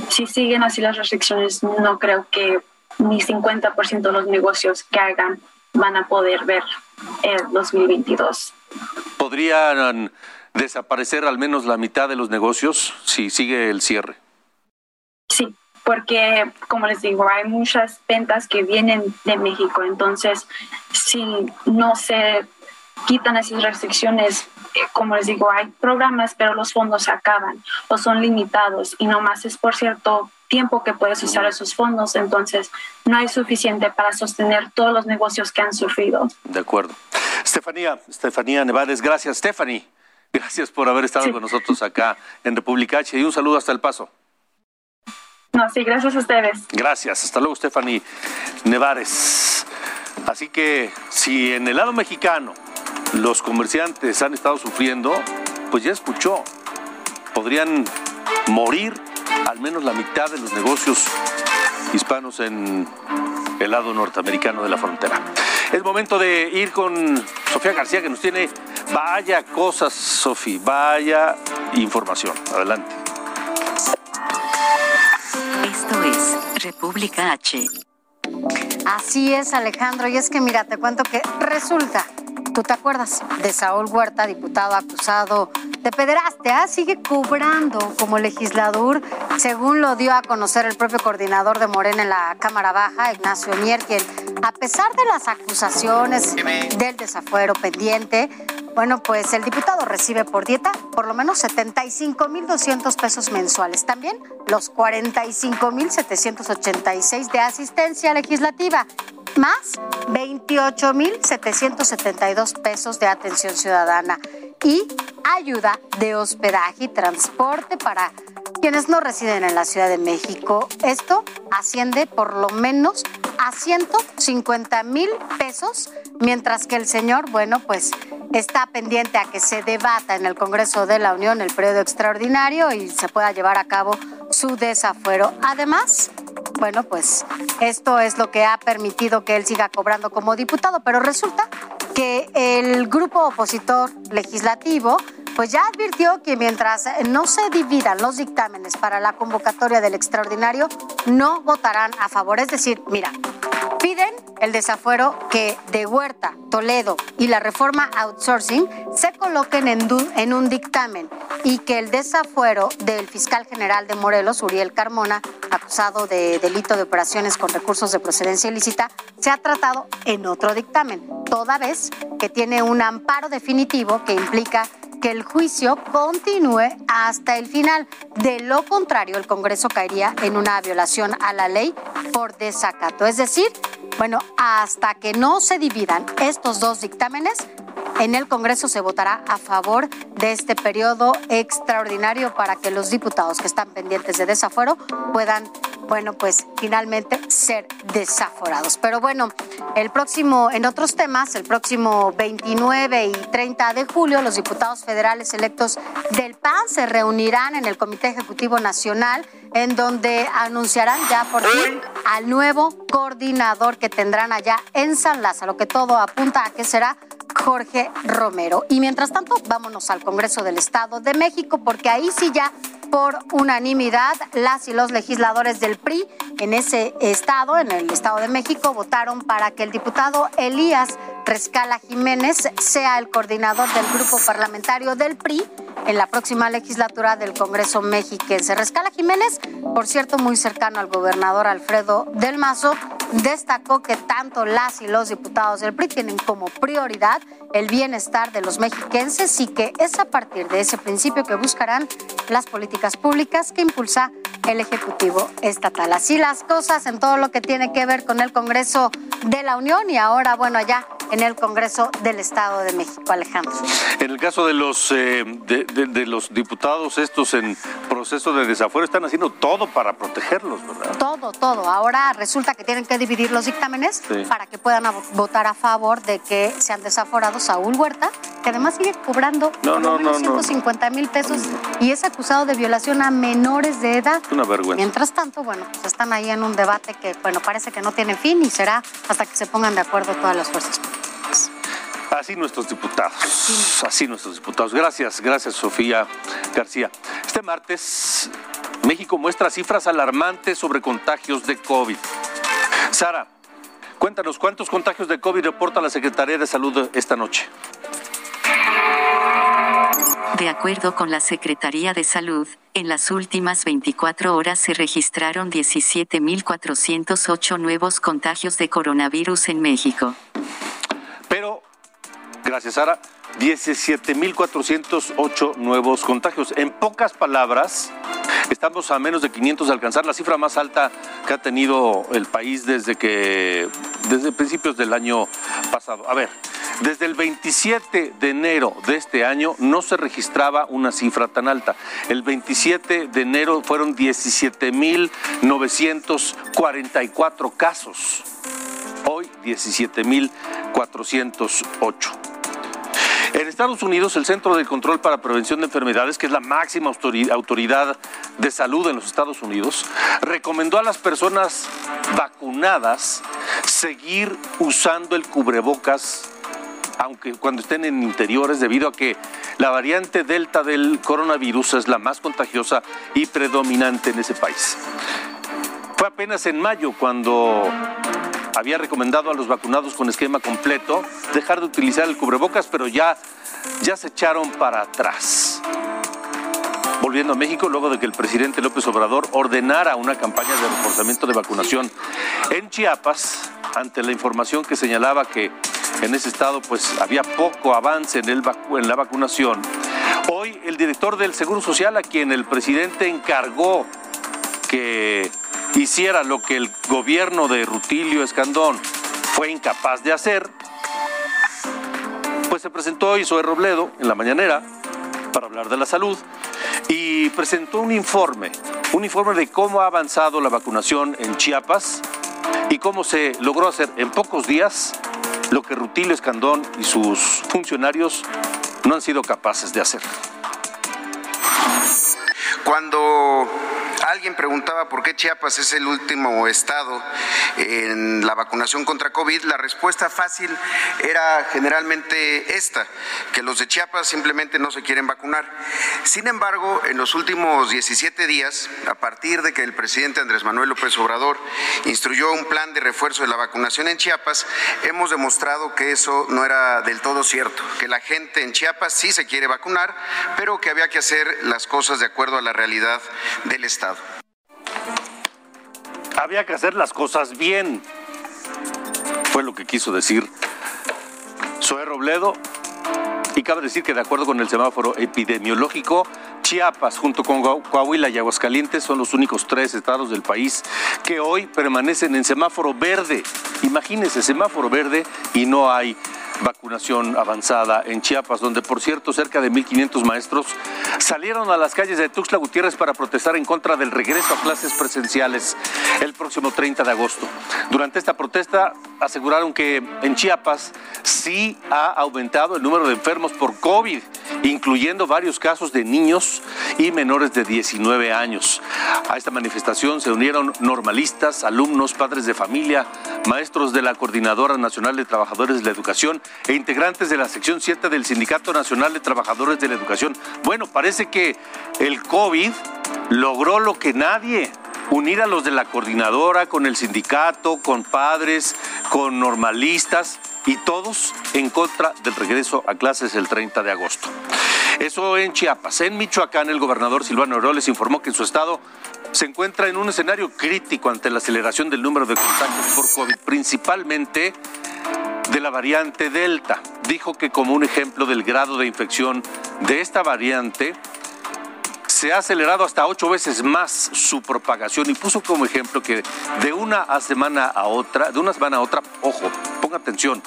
si siguen así las restricciones, no creo que ni 50% de los negocios que hagan van a poder ver el 2022. ¿Podrían desaparecer al menos la mitad de los negocios si sigue el cierre? Sí, porque como les digo, hay muchas ventas que vienen de México, entonces si no se quitan esas restricciones, eh, como les digo, hay programas, pero los fondos se acaban o son limitados y nomás es por cierto tiempo que puedes usar esos fondos, entonces no hay suficiente para sostener todos los negocios que han sufrido. De acuerdo. Estefanía, Estefanía Nevares, gracias. Stephanie, gracias por haber estado con nosotros acá en República H y un saludo hasta El Paso. No, sí, gracias a ustedes. Gracias. Hasta luego, Stephanie Nevares. Así que si en el lado mexicano los comerciantes han estado sufriendo, pues ya escuchó, podrían morir al menos la mitad de los negocios hispanos en el lado norteamericano de la frontera. Es momento de ir con Sofía García que nos tiene vaya cosas, Sofía, vaya información. Adelante. Esto es República H. Así es, Alejandro. Y es que mira, te cuento que resulta, tú te acuerdas de Saúl Huerta, diputado acusado de pederastia, sigue cobrando como legislador, según lo dio a conocer el propio coordinador de Morena en la Cámara Baja, Ignacio Mier, quien, a pesar de las acusaciones del desafuero pendiente, bueno, pues el diputado recibe por dieta por lo menos 75.200 pesos mensuales. También los 45.786 de asistencia legislativa, más 28.772 pesos de atención ciudadana y ayuda de hospedaje y transporte para quienes no residen en la Ciudad de México. Esto asciende por lo menos a 150 mil pesos, mientras que el señor, bueno, pues está pendiente a que se debata en el Congreso de la Unión el periodo extraordinario y se pueda llevar a cabo su desafuero. Además, bueno, pues esto es lo que ha permitido que él siga cobrando como diputado, pero resulta que el grupo opositor legislativo pues ya advirtió que mientras no se dividan los dictámenes para la convocatoria del extraordinario, no votarán a favor. Es decir, mira, piden el desafuero que de Huerta, Toledo y la reforma outsourcing se coloquen en, un dictamen y que el desafuero del fiscal general de Morelos, Uriel Carmona, acusado de delito de operaciones con recursos de procedencia ilícita, se ha tratado en otro dictamen, toda vez que tiene un amparo definitivo que implica que el juicio continúe hasta el final. De lo contrario, el Congreso caería en una violación a la ley por desacato. Es decir, bueno, hasta que no se dividan estos dos dictámenes, en el Congreso se votará a favor de este periodo extraordinario para que los diputados que están pendientes de desafuero puedan, bueno, pues finalmente ser desaforados. Pero bueno, el próximo, en otros temas, el próximo 29 y 30 de julio, los diputados federales electos del PAN se reunirán en el Comité Ejecutivo Nacional, en donde anunciarán ya por fin al nuevo coordinador que tendrán allá en San Lázaro, que todo apunta a que será Jorge Romero. Y mientras tanto, vámonos al Congreso del Estado de México, porque ahí sí ya por unanimidad las y los legisladores del PRI en ese estado, en el Estado de México, votaron para que el diputado Elías Rescala Jiménez sea el coordinador del grupo parlamentario del PRI en la próxima legislatura del Congreso mexiquense. Rescala Jiménez, por cierto, muy cercano al gobernador Alfredo del Mazo, destacó que tanto las y los diputados del PRI tienen como prioridad el bienestar de los mexiquenses y que es a partir de ese principio que buscarán las políticas públicas que impulsa el Ejecutivo Estatal. Así las cosas en todo lo que tiene que ver con el Congreso de la Unión y ahora, bueno, allá en el Congreso del Estado de México, Alejandro. En el caso de los, eh, de, de- de los diputados estos en proceso de desafuero, están haciendo todo para protegerlos, ¿verdad? Todo, todo. Ahora resulta que tienen que dividir los dictámenes Sí. para que puedan votar a favor de que sean desaforados Saúl Huerta, que además sigue cobrando No, no, menos no, no. 150 mil pesos y es acusado de violación a menores de edad. Una vergüenza. Mientras tanto, bueno, pues están ahí en un debate que, bueno, parece que no tiene fin y será hasta que se pongan de acuerdo todas las fuerzas políticas. Así nuestros diputados, así nuestros diputados. Gracias, gracias Sofía García. Este martes, México muestra cifras alarmantes sobre contagios de COVID. Sara, cuéntanos cuántos contagios de COVID reporta la Secretaría de Salud esta noche. De acuerdo con la Secretaría de Salud, en las últimas 24 horas se registraron 17.408 nuevos contagios de coronavirus en México. Gracias Sara, 17.408 nuevos contagios. En pocas palabras, estamos a menos de 500 de alcanzar la cifra más alta que ha tenido el país desde que desde principios del año pasado. A ver, desde el 27 de enero de este año no se registraba una cifra tan alta. El 27 de enero fueron 17.944 casos. Hoy 17.408. En Estados Unidos, el Centro de Control para Prevención de Enfermedades, que es la máxima autoridad de salud en los Estados Unidos, recomendó a las personas vacunadas seguir usando el cubrebocas aunque cuando estén en interiores, debido a que la variante Delta del coronavirus es la más contagiosa y predominante en ese país. Fue apenas en mayo cuando había recomendado a los vacunados con esquema completo dejar de utilizar el cubrebocas, pero ya, ya se echaron para atrás. Volviendo a México, luego de que el presidente López Obrador ordenara una campaña de reforzamiento de vacunación en Chiapas, ante la información que señalaba que en ese estado pues había poco avance en, el en la vacunación. Hoy el director del Seguro Social, a quien el presidente encargó que hiciera lo que el gobierno de Rutilio Escandón fue incapaz de hacer, pues se presentó Zoe Robledo en la mañanera para hablar de la salud y presentó un informe, un informe de cómo ha avanzado la vacunación en Chiapas y cómo se logró hacer en pocos días lo que Rutilio Escandón y sus funcionarios no han sido capaces de hacer. Cuando alguien preguntaba por qué Chiapas es el último estado en la vacunación contra COVID, la respuesta fácil era generalmente esta, que los de Chiapas simplemente no se quieren vacunar. Sin embargo, en los últimos 17 días, a partir de que el presidente Andrés Manuel López Obrador instruyó un plan de refuerzo de la vacunación en Chiapas, hemos demostrado que eso no era del todo cierto, que la gente en Chiapas sí se quiere vacunar, pero que había que hacer las cosas de acuerdo a la realidad del Estado. Había que hacer las cosas bien. Fue lo que quiso decir Zoé Robledo. Y cabe decir que de acuerdo con el semáforo epidemiológico, Chiapas junto con Coahuila y Aguascalientes son los únicos tres estados del país que hoy permanecen en semáforo verde. Imagínense, semáforo verde y no hay vacunación avanzada en Chiapas, donde por cierto cerca de 1.500 maestros salieron a las calles de Tuxtla Gutiérrez para protestar en contra del regreso a clases presenciales el próximo 30 de agosto. Durante esta protesta aseguraron que en Chiapas sí ha aumentado el número de enfermos por COVID, incluyendo varios casos de niños y menores de 19 años. A esta manifestación se unieron normalistas, alumnos, padres de familia, maestros de la Coordinadora Nacional de Trabajadores de la Educación e integrantes de la sección 7 del Sindicato Nacional de Trabajadores de la Educación. Bueno, parece que el COVID logró lo que nadie, unir a los de la coordinadora con el sindicato, con padres, con normalistas y todos en contra del regreso a clases el 30 de agosto. Eso en Chiapas. En Michoacán, el gobernador Silvano Aureoles informó que en su estado se encuentra en un escenario crítico ante la aceleración del número de contagios por COVID, principalmente la variante Delta. Dijo que como un ejemplo del grado de infección de esta variante, se ha acelerado hasta ocho veces más su propagación y puso como ejemplo que de una semana a otra, de una semana a otra, ojo, ponga atención,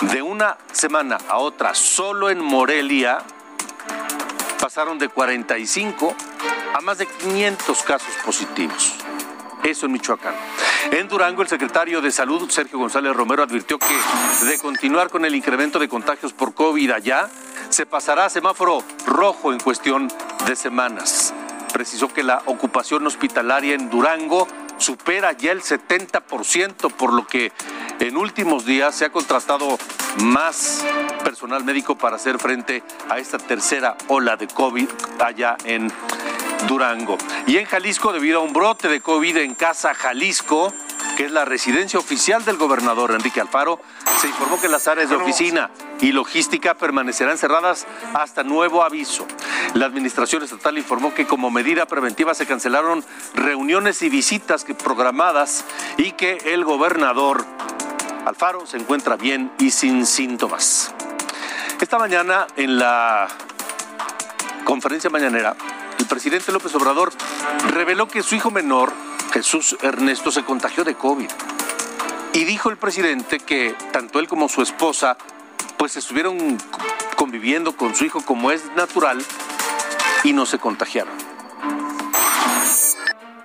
de una semana a otra, solo en Morelia, pasaron de 45 a más de 500 casos positivos. Eso en Michoacán. En Durango, el secretario de Salud, Sergio González Romero, advirtió que de continuar con el incremento de contagios por COVID allá, se pasará a semáforo rojo en cuestión de semanas. Precisó que la ocupación hospitalaria en Durango supera ya el 70%, por lo que en últimos días se ha contratado más personal médico para hacer frente a esta tercera ola de COVID allá en. Y en Jalisco, debido a un brote de COVID en Casa Jalisco, que es la residencia oficial del gobernador Enrique Alfaro, se informó que las áreas de oficina y logística permanecerán cerradas hasta nuevo aviso. La administración estatal informó que como medida preventiva se cancelaron reuniones y visitas programadas y que el gobernador Alfaro se encuentra bien y sin síntomas. Esta mañana en la conferencia mañanera, el presidente López Obrador reveló que su hijo menor, Jesús Ernesto, se contagió de COVID. Y dijo el presidente que tanto él como su esposa pues estuvieron conviviendo con su hijo como es natural y no se contagiaron.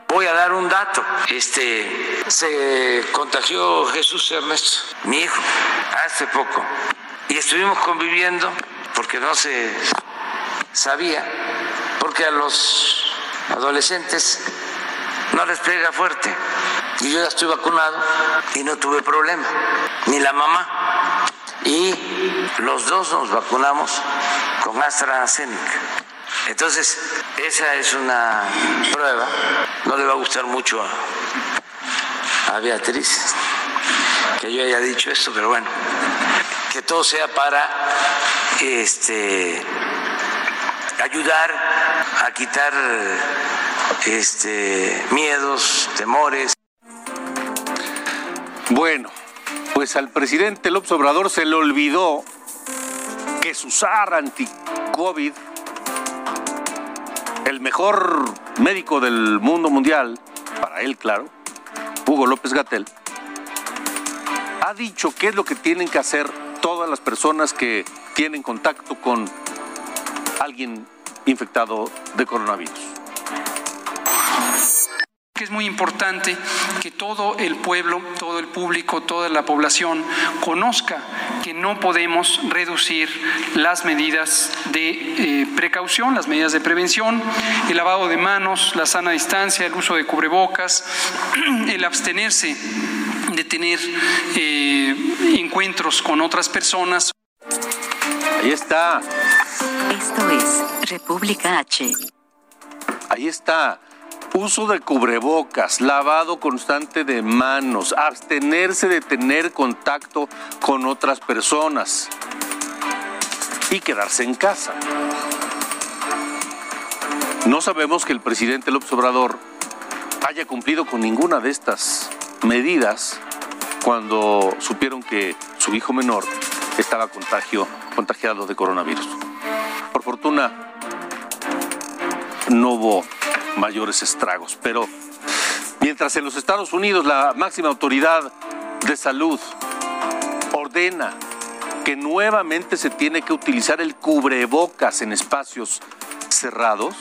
Voy a dar un dato. Este se contagió Jesús Ernesto, mi hijo, hace poco. Y estuvimos conviviendo porque no se sabía, porque a los adolescentes no les pega fuerte. Y yo ya estoy vacunado y no tuve problema, ni la mamá. Y los dos nos vacunamos con AstraZeneca. Entonces, esa es una prueba. No le va a gustar mucho a, a Beatriz que yo haya dicho esto, pero bueno, que todo sea para este ayudar a quitar este miedos, temores. Bueno, pues al presidente López Obrador se le olvidó que su SAR anti-COVID, el mejor médico del mundo mundial, para él, claro, Hugo López Gatel, ha dicho qué es lo que tienen que hacer todas las personas que tienen contacto con alguien infectado de coronavirus es muy importante que todo el pueblo, todo el público, toda la población conozca que no podemos reducir las medidas de eh, precaución, las medidas de prevención, el lavado de manos, la sana distancia, el uso de cubrebocas, el abstenerse de tener eh, encuentros con otras personas. Ahí está. Esto es República H. Ahí está. Uso de cubrebocas, lavado constante de manos, abstenerse de tener contacto con otras personas y quedarse en casa. No sabemos que el presidente López Obrador haya cumplido con ninguna de estas medidas cuando supieron que su hijo menor estaba contagio, contagiado de coronavirus. Por fortuna, no hubo mayores estragos. Pero mientras en los Estados Unidos la máxima autoridad de salud ordena que nuevamente se tiene que utilizar el cubrebocas en espacios cerrados,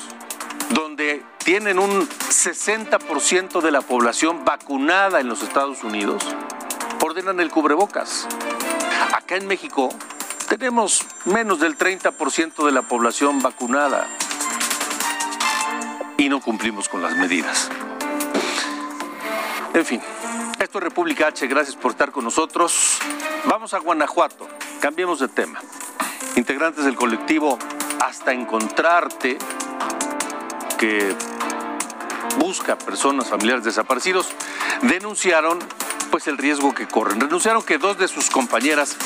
donde tienen un 60% de la población vacunada en los Estados Unidos, ordenan el cubrebocas. Acá en México tenemos menos del 30% de la población vacunada y no cumplimos con las medidas. En fin, esto es República H, gracias por estar con nosotros. Vamos a Guanajuato, cambiemos de tema. Integrantes del colectivo Hasta Encontrarte, que busca personas familiares desaparecidos, denunciaron pues el riesgo que corren. Denunciaron que dos de sus compañeras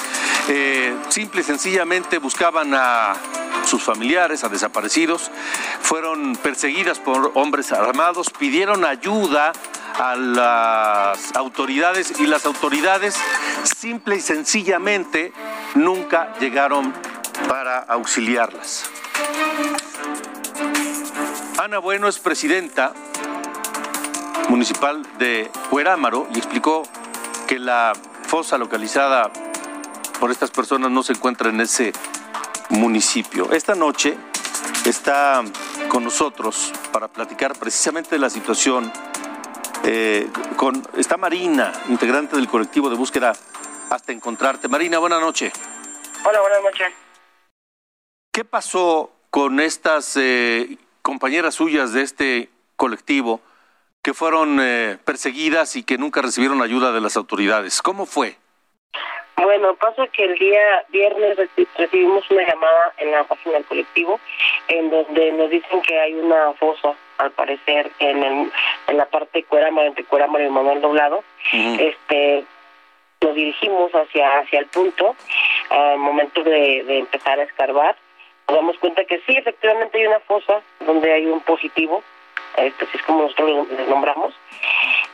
eh, simple y sencillamente buscaban a sus familiares, a desaparecidos, fueron perseguidas por hombres armados, pidieron ayuda a las autoridades y las autoridades simple y sencillamente nunca llegaron para auxiliarlas. Ana Bueno es presidenta municipal de Cuerámaro y explicó que la fosa localizada por estas personas no se encuentra en ese municipio. Esta noche está con nosotros para platicar precisamente de la situación. Eh, con, está Marina, integrante del colectivo de búsqueda hasta encontrarte. Marina, buena noche. Hola, buenas noches. ¿Qué pasó con estas eh, compañeras suyas de este colectivo que fueron eh, perseguidas y que nunca recibieron ayuda de las autoridades? ¿Cómo fue? Bueno, pasa que el día viernes recibimos una llamada en la página del colectivo en donde nos dicen que hay una fosa, al parecer, en, el, en la parte de Cuerama, entre Cuerama y Manuel Doblado. Este, nos dirigimos hacia, hacia el punto al momento de, de empezar a escarbar. Nos damos cuenta que sí, efectivamente hay una fosa donde hay un positivo, este, es como nosotros les nombramos.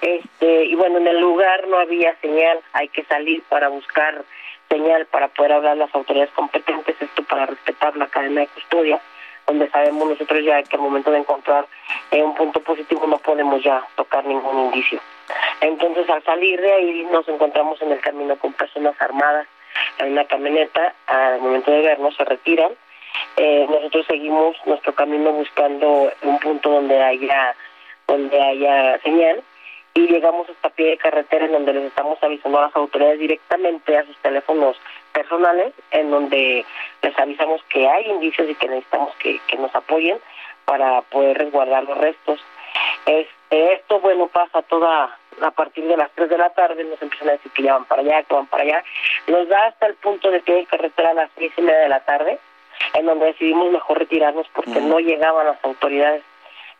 Este, y bueno, en el lugar no había señal, hay que salir para buscar señal para poder hablar las autoridades competentes, esto para respetar la cadena de custodia, donde sabemos nosotros ya que al momento de encontrar eh, un punto positivo no podemos ya tocar ningún indicio. Entonces al salir de ahí nos encontramos en el camino con personas armadas en una camioneta, al momento de vernos se retiran eh, nosotros seguimos nuestro camino buscando un punto donde haya donde haya señal y llegamos hasta pie de carretera en donde les estamos avisando a las autoridades directamente a sus teléfonos personales en donde les avisamos que hay indicios y que necesitamos que, que nos apoyen para poder resguardar los restos. Este, esto, bueno, pasa toda a partir de las 3 de la tarde, nos empiezan a decir que ya van para allá, que van para allá. Nos da hasta el punto de que hay carretera a las 6 y media de la tarde, en donde decidimos mejor retirarnos porque no llegaban las autoridades.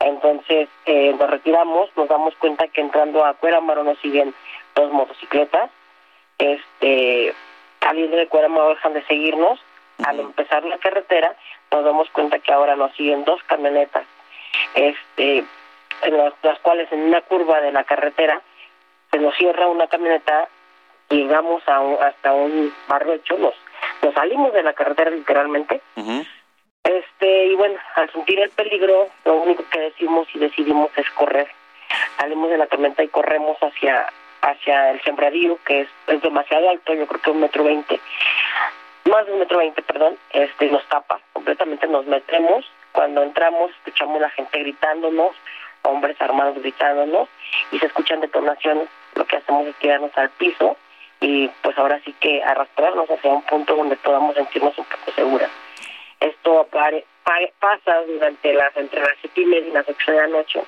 Entonces eh, nos retiramos, nos damos cuenta que entrando a Cuéramaro nos siguen dos motocicletas. Este, saliendo de Cuéramaro dejan de seguirnos. Al empezar la carretera nos damos cuenta que ahora nos siguen dos camionetas. Este, en las, las cuales en una curva de la carretera se nos cierra una camioneta, llegamos a un, hasta un barrocho, nos, nos salimos de la carretera literalmente. Este, y bueno, al sentir el peligro, lo único que decimos y decidimos es correr. Salimos de la camioneta y corremos hacia hacia el sembradío, que es, es demasiado alto, yo creo que un metro veinte, más de un metro veinte, perdón, este nos tapa, completamente nos metemos, cuando entramos escuchamos la gente gritándonos, hombres armados gritándonos, y se escuchan detonaciones, lo que hacemos es tirarnos al piso, y pues ahora sí que arrastrarnos hacia un punto donde podamos sentirnos un poco seguras. Esto apare- pa- pasa durante las entre las siete y media y las ocho de la noche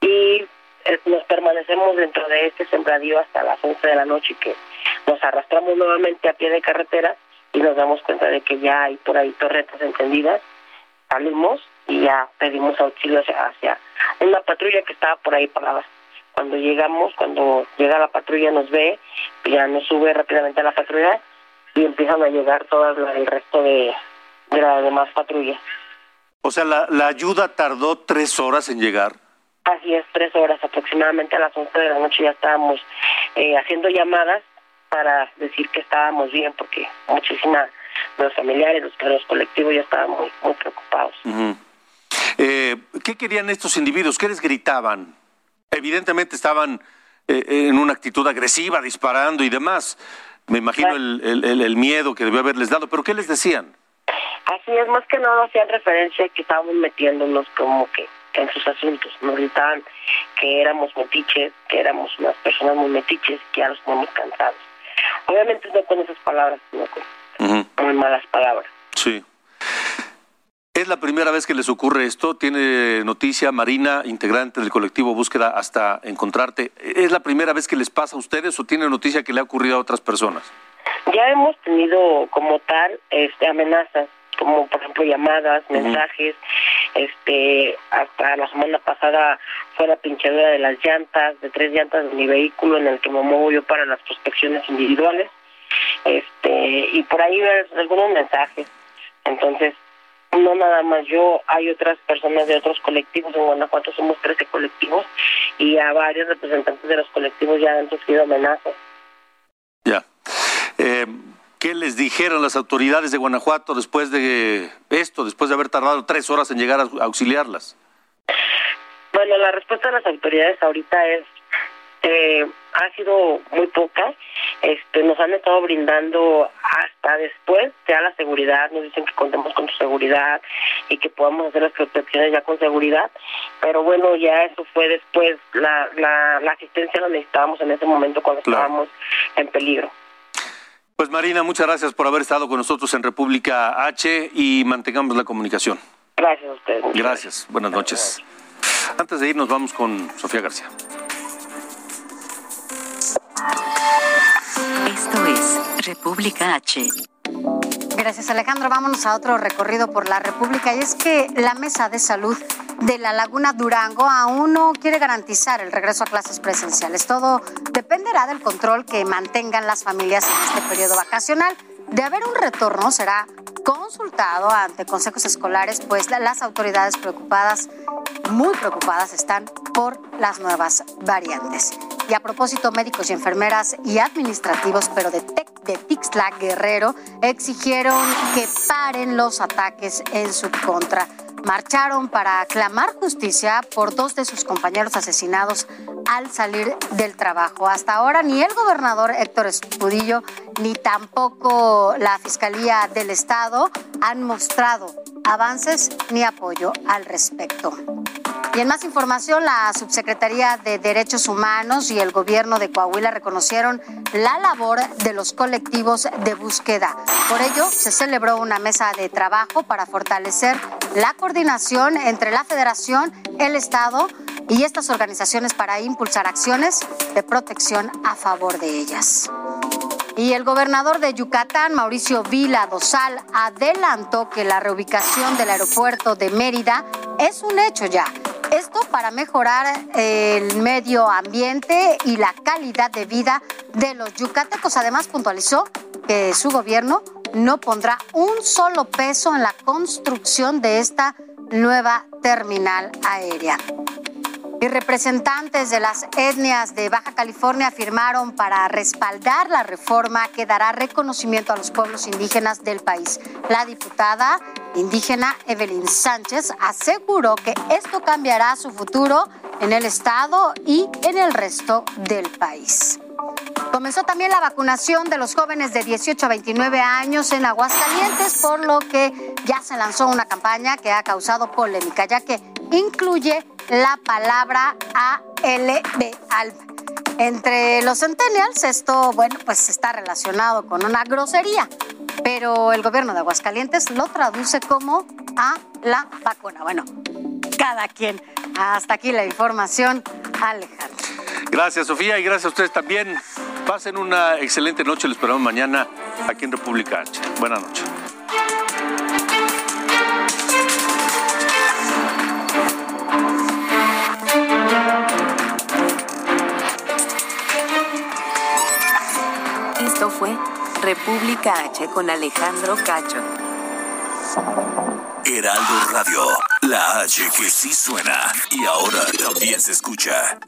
y eh, nos permanecemos dentro de este sembradío hasta las once de la noche que nos arrastramos nuevamente a pie de carretera y nos damos cuenta de que ya hay por ahí torretas encendidas salimos y ya pedimos auxilio hacia, hacia una patrulla que estaba por ahí parada cuando llegamos cuando llega la patrulla nos ve ya nos sube rápidamente a la patrulla y empiezan a llegar todas la- el resto de, de las demás patrullas O sea, la, la ayuda tardó tres horas en llegar. Así es, tres horas aproximadamente a las 11 de la noche ya estábamos eh, haciendo llamadas para decir que estábamos bien porque muchísimas de los familiares, los, los colectivos ya estaban muy, muy preocupados. Eh, ¿Qué querían estos individuos? ¿Qué les gritaban? Evidentemente estaban eh, en una actitud agresiva, disparando y demás. Me imagino el, el- el- el miedo que debió haberles dado, pero ¿qué les decían? Así es, más que nada hacían referencia que estábamos metiéndonos como que en sus asuntos. Nos gritaban que éramos metiches, que éramos unas personas muy metiches, que ya los tenemos cansados. Obviamente no con esas palabras, sino con muy malas palabras. Sí. ¿Es la primera vez que les ocurre esto? ¿Tiene noticia Marina, integrante del colectivo Búsqueda hasta encontrarte? ¿Es la primera vez que les pasa a ustedes o tiene noticia que le ha ocurrido a otras personas? Ya hemos tenido como tal este amenazas, como por ejemplo llamadas, mensajes, este hasta la semana pasada fue la pinchadura de las llantas, de tres llantas de mi vehículo en el que me muevo yo para las prospecciones individuales, este y por ahí algunos mensajes. Entonces, no nada más yo, hay otras personas de otros colectivos, en Guanajuato somos 13 colectivos y a varios representantes de los colectivos ya han sufrido amenazas. Ya. Eh, ¿Qué les dijeron las autoridades de Guanajuato después de esto, después de haber tardado tres horas en llegar a auxiliarlas? Bueno, la respuesta de las autoridades ahorita es eh, ha sido muy poca. Este, nos han estado brindando hasta después ya la seguridad, nos dicen que contemos con su seguridad y que podamos hacer las protecciones ya con seguridad. Pero bueno, ya eso fue después, la, la, la asistencia la necesitábamos en ese momento cuando estábamos en peligro. Pues Marina, muchas gracias por haber estado con nosotros en República H y mantengamos la comunicación. Gracias a ustedes. Gracias, buenas noches. Antes de irnos vamos con Sofía García. República H. Gracias Alejandro. Vámonos a otro recorrido por la República y es que la Mesa de Salud de la Laguna Durango aún no quiere garantizar el regreso a clases presenciales. Todo dependerá del control que mantengan las familias en este periodo vacacional. De haber un retorno será consultado ante consejos escolares, pues la- las autoridades preocupadas, muy preocupadas están por las nuevas variantes. Y a propósito, médicos y enfermeras y administrativos, pero de, de Tixla Guerrero, exigieron que paren los ataques en su contra. Marcharon para clamar justicia por dos de sus compañeros asesinados al salir del trabajo. Hasta ahora ni el gobernador Héctor Espudillo ni tampoco la Fiscalía del Estado han mostrado avances ni apoyo al respecto. Y en más información, la Subsecretaría de Derechos Humanos y el gobierno de Coahuila reconocieron la labor de los colectivos de búsqueda. Por ello, se celebró una mesa de trabajo para fortalecer la coordinación entre la Federación, el Estado y estas organizaciones para impulsar acciones de protección a favor de ellas. Y el gobernador de Yucatán, Mauricio Vila Dosal, adelantó que la reubicación del aeropuerto de Mérida es un hecho ya. Esto para mejorar el medio ambiente y la calidad de vida de los yucatecos. Además, puntualizó que su gobierno no pondrá un solo peso en la construcción de esta nueva terminal aérea. Y representantes de las etnias de Baja California afirmaron para respaldar la reforma que dará reconocimiento a los pueblos indígenas del país. La diputada indígena Evelyn Sánchez aseguró que esto cambiará su futuro en el estado y en el resto del país. Comenzó también la vacunación de los jóvenes de 18 a 29 años en Aguascalientes, por lo que ya se lanzó una campaña que ha causado polémica, ya que incluye la palabra ALB, Entre los centennials esto, bueno, pues está relacionado con una grosería, pero el gobierno de Aguascalientes lo traduce como a la vacuna. Bueno, cada quien. Hasta aquí la información, Alejandro. Gracias, Sofía, y gracias a ustedes también. Pasen una excelente noche, les esperamos mañana aquí en República H. Buenas noches. República H con Alejandro Cacho. Heraldo Radio, la H que sí suena y ahora también se escucha.